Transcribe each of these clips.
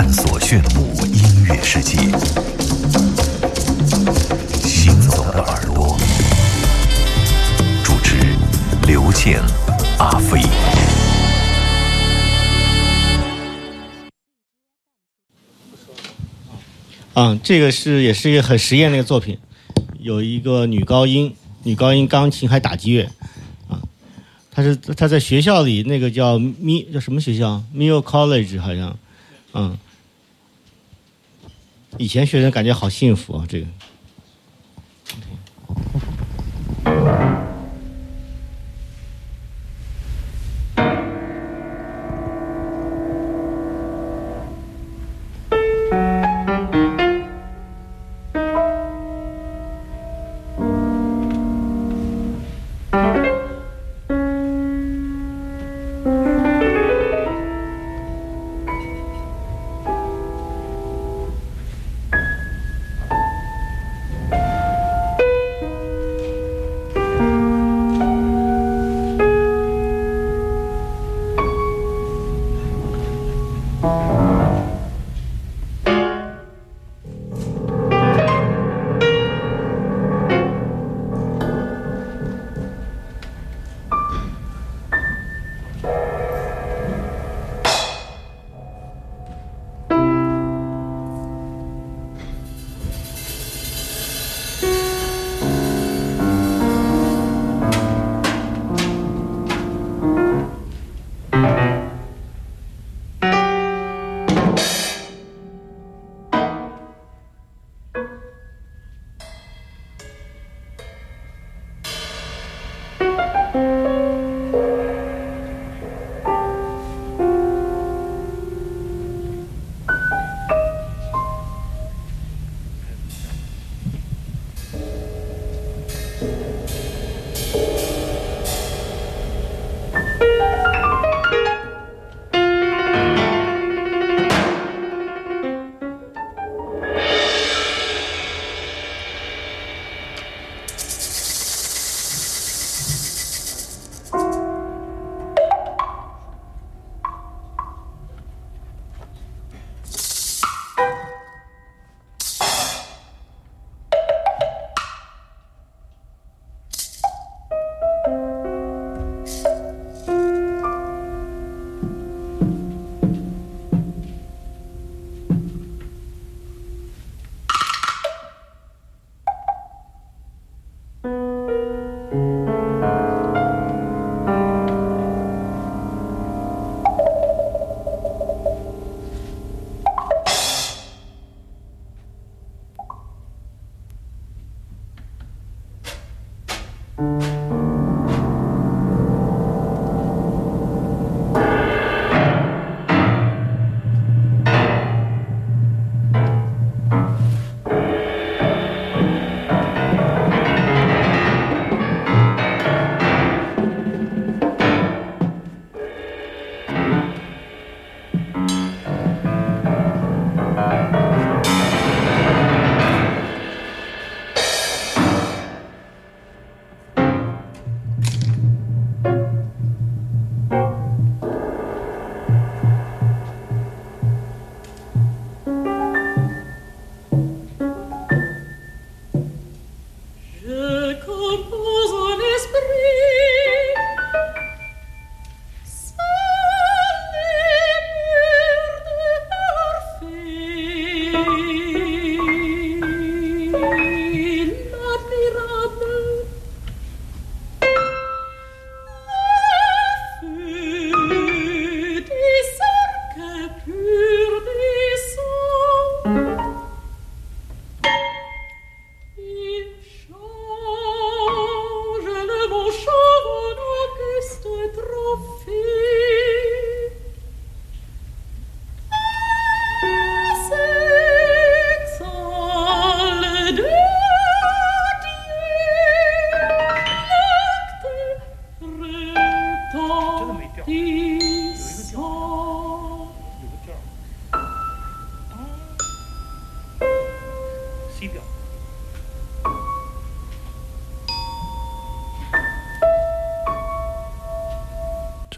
探索炫目音乐世界。行走的耳朵，主持刘健、阿飞。啊，这个是也是一个很实验的一个作品，有一个女高音，女高音钢琴还打击乐，啊，她是她在学校里那个叫咪叫什么学校？Mill College 好像，嗯，以前学生感觉好幸福啊，这个。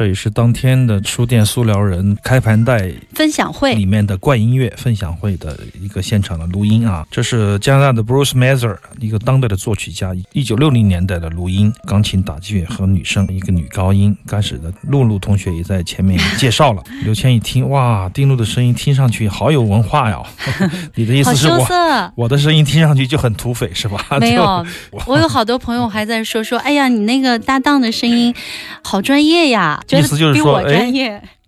这也是当天的书店塑料人开盘带分享会里面的怪音乐分享会的一个现场的录音啊，这是加拿大的 Bruce Mather，一个当代的作曲家，一九六零年代的录音，钢琴、打击乐和女声，一个女高音。开始的露露同学也在前面介绍了。刘谦一听，哇，丁露的声音听上去好有文化呀！你的意思是我我的声音听上去就很土匪是吧？没有，我有好多朋友还在说说，哎呀，你那个搭档的声音好专业呀。意思就是说，哎，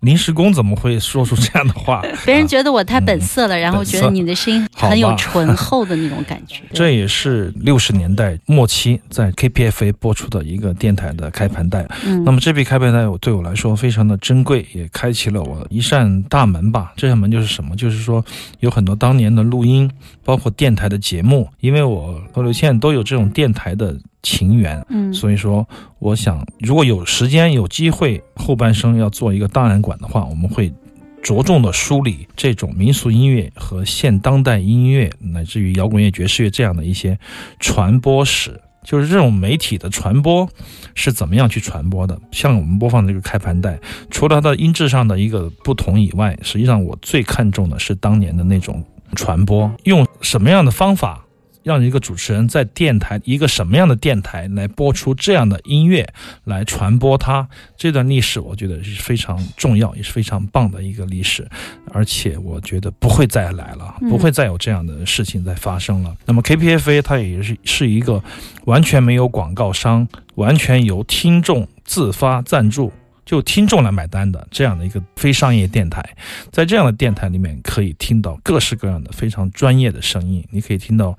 临时工怎么会说出这样的话？别人觉得我太本色了，然后觉得你的声音很有醇厚的那种感觉。这也是六十年代末期在 KPFA 播出的一个电台的开盘带。那么这批开盘带我对我来说非常的珍贵，也开启了我一扇大门吧。这扇门就是什么？就是说有很多当年的录音，包括电台的节目，因为我和刘倩都有这种电台的。情缘，嗯，所以说，我想，如果有时间、有机会，后半生要做一个档案馆的话，我们会着重的梳理这种民俗音乐和现当代音乐，乃至于摇滚乐、爵士乐这样的一些传播史，就是这种媒体的传播是怎么样去传播的。像我们播放的这个开盘带，除了它的音质上的一个不同以外，实际上我最看重的是当年的那种传播，用什么样的方法。让一个主持人在电台一个什么样的电台来播出这样的音乐，来传播它这段历史，我觉得是非常重要，也是非常棒的一个历史，而且我觉得不会再来了，不会再有这样的事情再发生了。那么 KPFA 它也是是一个完全没有广告商，完全由听众自发赞助。就听众来买单的这样的一个非商业电台，在这样的电台里面可以听到各式各样的非常专业的声音。你可以听到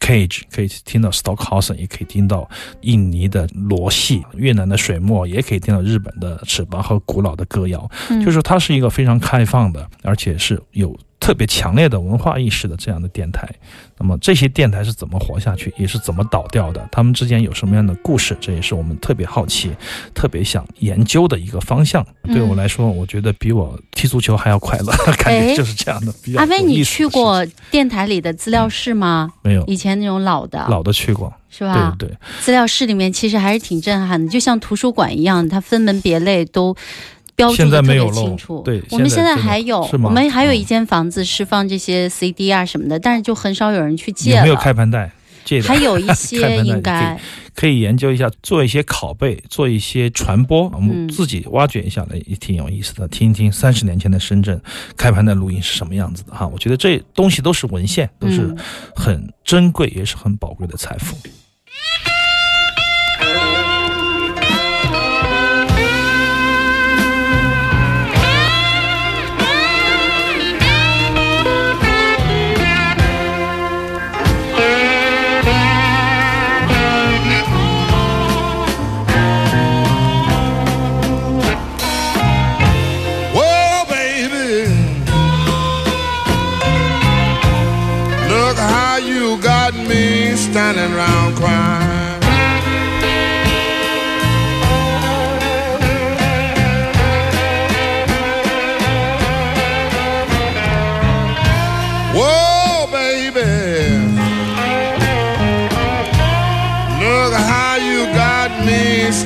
Cage，可以听到 Stockhausen，也可以听到印尼的罗戏、越南的水墨，也可以听到日本的尺八和古老的歌谣。就是它是一个非常开放的，而且是有。特别强烈的文化意识的这样的电台，那么这些电台是怎么活下去，也是怎么倒掉的？他们之间有什么样的故事？这也是我们特别好奇、特别想研究的一个方向。对我来说，我觉得比我踢足球还要快乐，感觉就是这样的。阿飞，你去过电台里的资料室吗？没有，以前那种老的，老的去过，是吧？对对，资料室里面其实还是挺震撼的，就像图书馆一样，它分门别类都。标注的特别清楚。对，我们现在还有，我们还有一间房子是放这些 CD 啊什么的，但是就很少有人去借了。有没有开盘带？借的还有一 些，应该可以研究一下，做一些拷贝，做一些传播，我们自己挖掘一下呢，也挺有意思的。听一听三十年前的深圳开盘的录音是什么样子的哈？我觉得这东西都是文献，都是很珍贵，也是很宝贵的财富。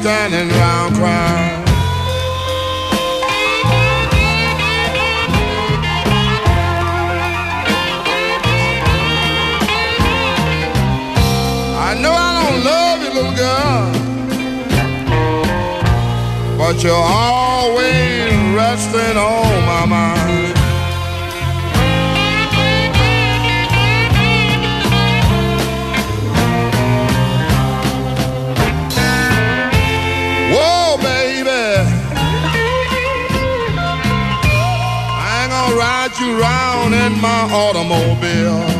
standing round crying. I know I don't love you, little girl, but you're all automobile.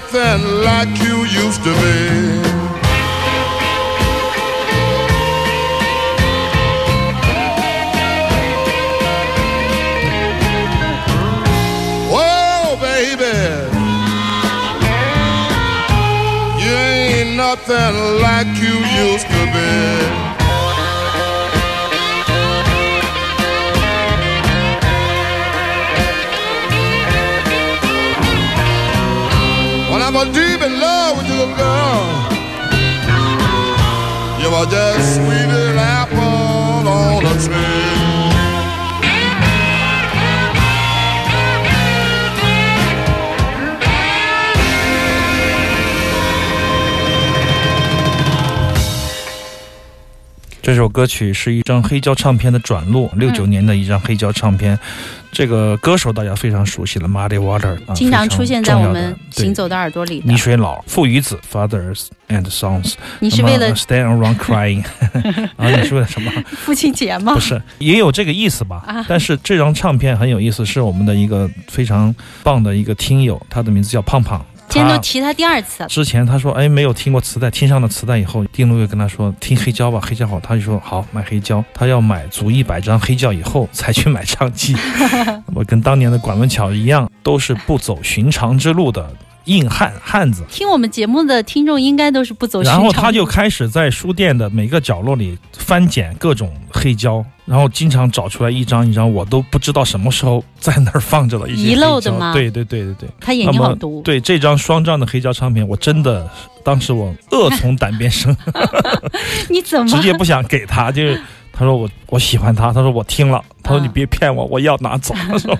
Nothing like you used to be. Whoa, baby. You ain't nothing like you used to be. 这首歌曲是一张黑胶唱片的转录，六九年的一张黑胶唱片。这个歌手大家非常熟悉了，Muddy Water，、啊、经常出现在我们行走的耳朵里的泥。水佬、父与子 （Fathers and Sons）。你是为了 Stand Around Crying 啊？你是为了什么？父亲节吗不？是，也有这个意思吧。啊但是这张唱片很有意思，是我们的一个非常棒的一个听友，他的名字叫胖胖。今天都提他第二次了。之前他说，哎，没有听过磁带，听上了磁带以后，丁路又跟他说，听黑胶吧，黑胶好。他就说好，买黑胶。他要买足一百张黑胶以后才去买唱机。我跟当年的管文巧一样，都是不走寻常之路的硬汉汉子。听我们节目的听众应该都是不走寻常然。后他就开始在书店的每个角落里翻捡各种黑胶，然后经常找出来一张一张，我都不知道什么时候在那儿放着了一些遗漏的吗对对对对对。他眼睛好毒。对这张双张的黑胶唱片，我真的当时我恶从胆边生，你怎么 直接不想给他，就是他说我我喜欢他，他说我听了，他说啊。你别骗我，我要拿走，他说。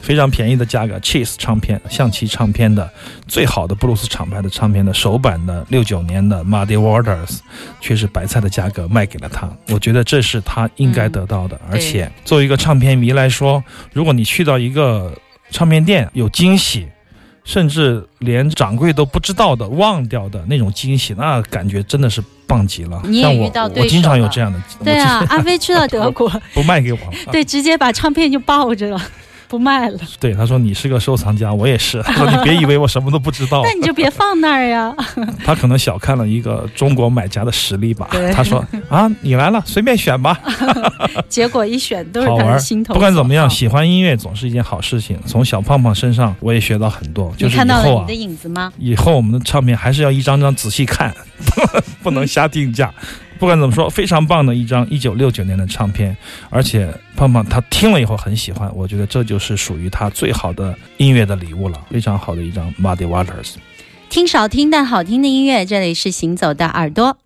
非常便宜的价格，Cheese 唱片象棋唱片的最好的布鲁斯厂牌的唱片的首版的六九年的 Muddy Waters，却是白菜的价格卖给了他，我觉得这是他应该得到的，嗯而且作为一个唱片迷来说，如果你去到一个唱片店有惊喜。甚至连掌柜都不知道的、忘掉的那种惊喜，那感觉真的是棒极了。你也遇到对我经常有这样的，对啊，阿飞去到德国，不卖给我。对，直接把唱片就抱着了，不卖了。对，他说你是个收藏家，我也是。他说你别以为我什么都不知道那，你就别放那儿呀。他可能小看了一个中国买家的实力吧。他说啊，你来了，随便选吧，结果一选都是他的心。头。不管怎么样，，喜欢音乐总是一件好事情。从小胖胖身上我也学到很多，就是看到了你的，影子吗？以后我们的唱片还是要一张张仔细看，不能瞎定价。不管怎么说，非常棒的一张一九六九年的唱片，而且胖胖他听了以后很喜欢，我觉得这就是属于他最好的音乐的礼物了，非常好的一张 Muddy Waters。听少听但好听的音乐，这里是行走的耳朵。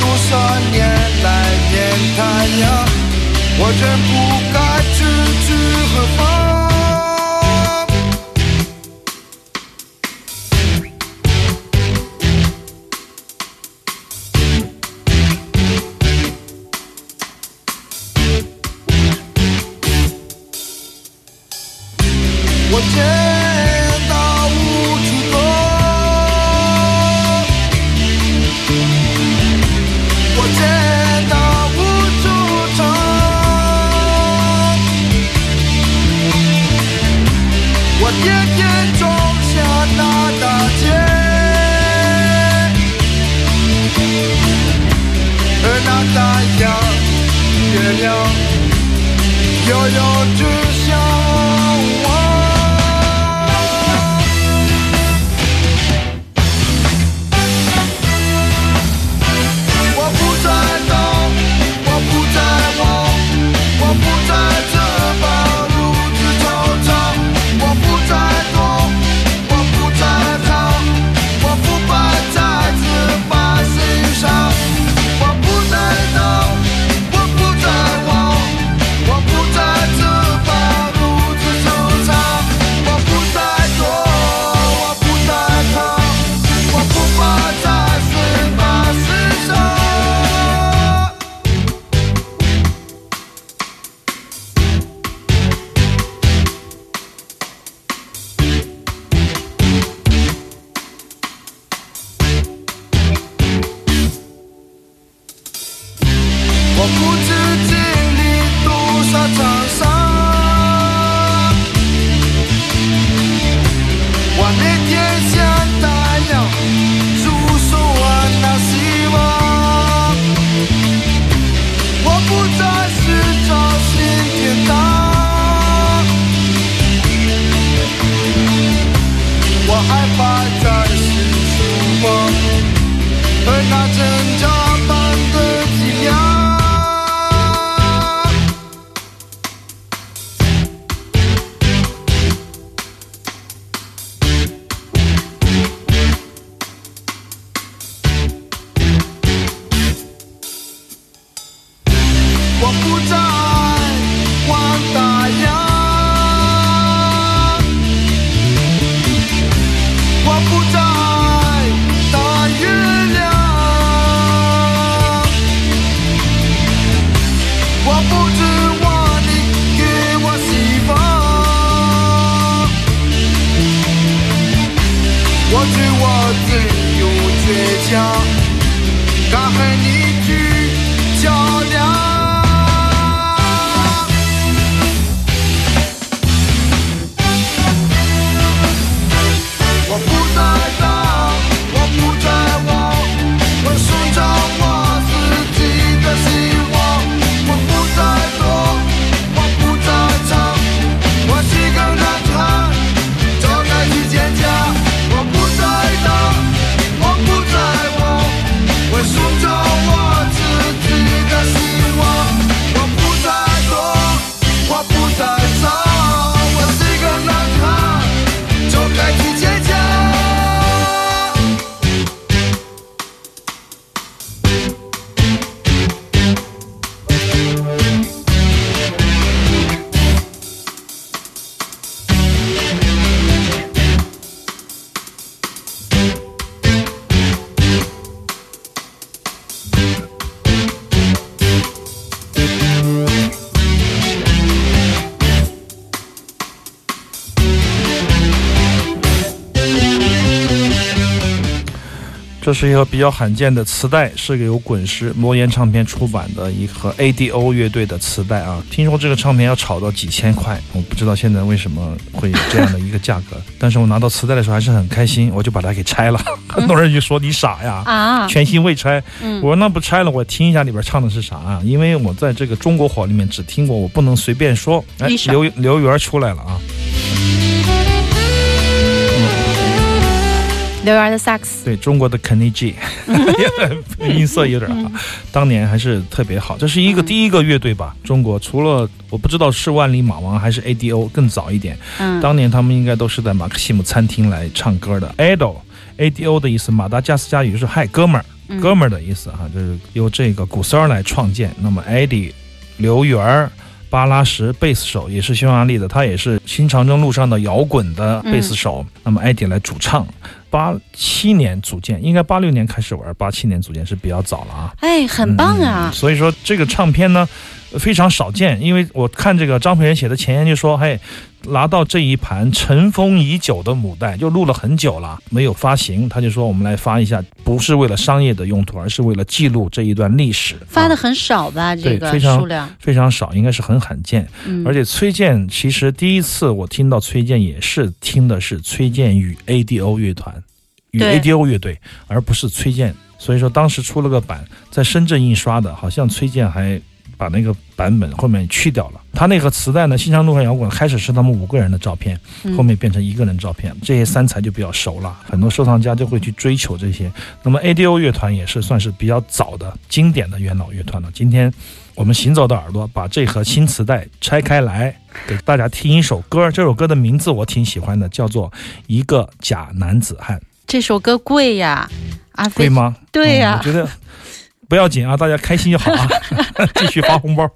多少年来念台呀。我真不该去去何方月亮，悠悠指向这是一个比较罕见的磁带，是个由滚石魔岩唱片出版的一盒 ADO 乐队的磁带啊。听说这个唱片要炒到几千块，我不知道现在为什么会有这样的一个价格。但是我拿到磁带的时候还是很开心，我就把它给拆了。很多人就说你傻呀，啊，全新未拆。嗯我说那不拆了，我听一下里边唱的是啥啊？因为我在这个中国火里面只听过，我不能随便说。哎刘刘源出来了啊！刘源的萨克斯，对中国的肯尼基，音色有点好，当年还是特别好。这是一个嗯第一个乐队吧？中国除了我不知道是万里马王还是 ADO 更早一点，嗯，当年他们应该都是在马克西姆餐厅来唱歌的。ADO ADO 的意思，马达加斯加语是嗨哥们儿。哥们儿的意思哈，就是由这个古三儿来创建。那么艾迪、刘源儿、巴拉什贝斯手也是匈牙利的，他也是新长征路上的摇滚的贝斯手。那么艾迪来主唱。八七年组建，应该八六年开始玩，八七年组建是比较早了啊。哎，很棒啊！所以说这个唱片呢非常少见，因为我看这个张培仁写的前言就说，嘿，拿到这一盘尘封已久的母带，就录了很久了，没有发行，他就说我们来发一下，不是为了商业的用途，而是为了记录这一段历史。发的很少吧？这个数量非常少，应该是很罕见。而且崔健其实第一次我听到崔健也是听的是崔健与 ADO 乐团。与 ADO 乐队，而不是崔健，所以说当时出了个版，在深圳印刷的，好像崔健还把那个版本后面去掉了。他那个磁带呢，《新疆路上摇滚》开始是他们五个人的照片，后面变成一个人照片，这些三才就比较熟了，很多收藏家就会去追求这些。那么 ADO 乐团也是算是比较早的经典的元老乐团了。今天我们行走的耳朵把这盒新磁带拆开来，给大家听一首歌，这首歌的名字我挺喜欢的，叫做《一个假男子汉》。这首歌贵呀，阿飞贵吗？对呀，我觉得不要紧啊，大家开心就好啊，继续发红包。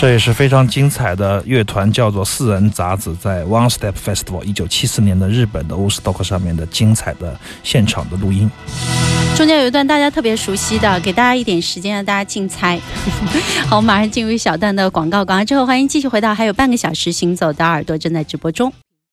这也是非常精彩的乐团，叫做四人杂子，在 One Step Festival 一九七四年的日本的 ostock 上面的精彩的现场的录音。中间有一段大家特别熟悉的，给大家一点时间让大家竞猜。好，我们马上进入一小段的广告，广告之后欢迎继续回到，还有半个小时行走的耳朵正在直播中。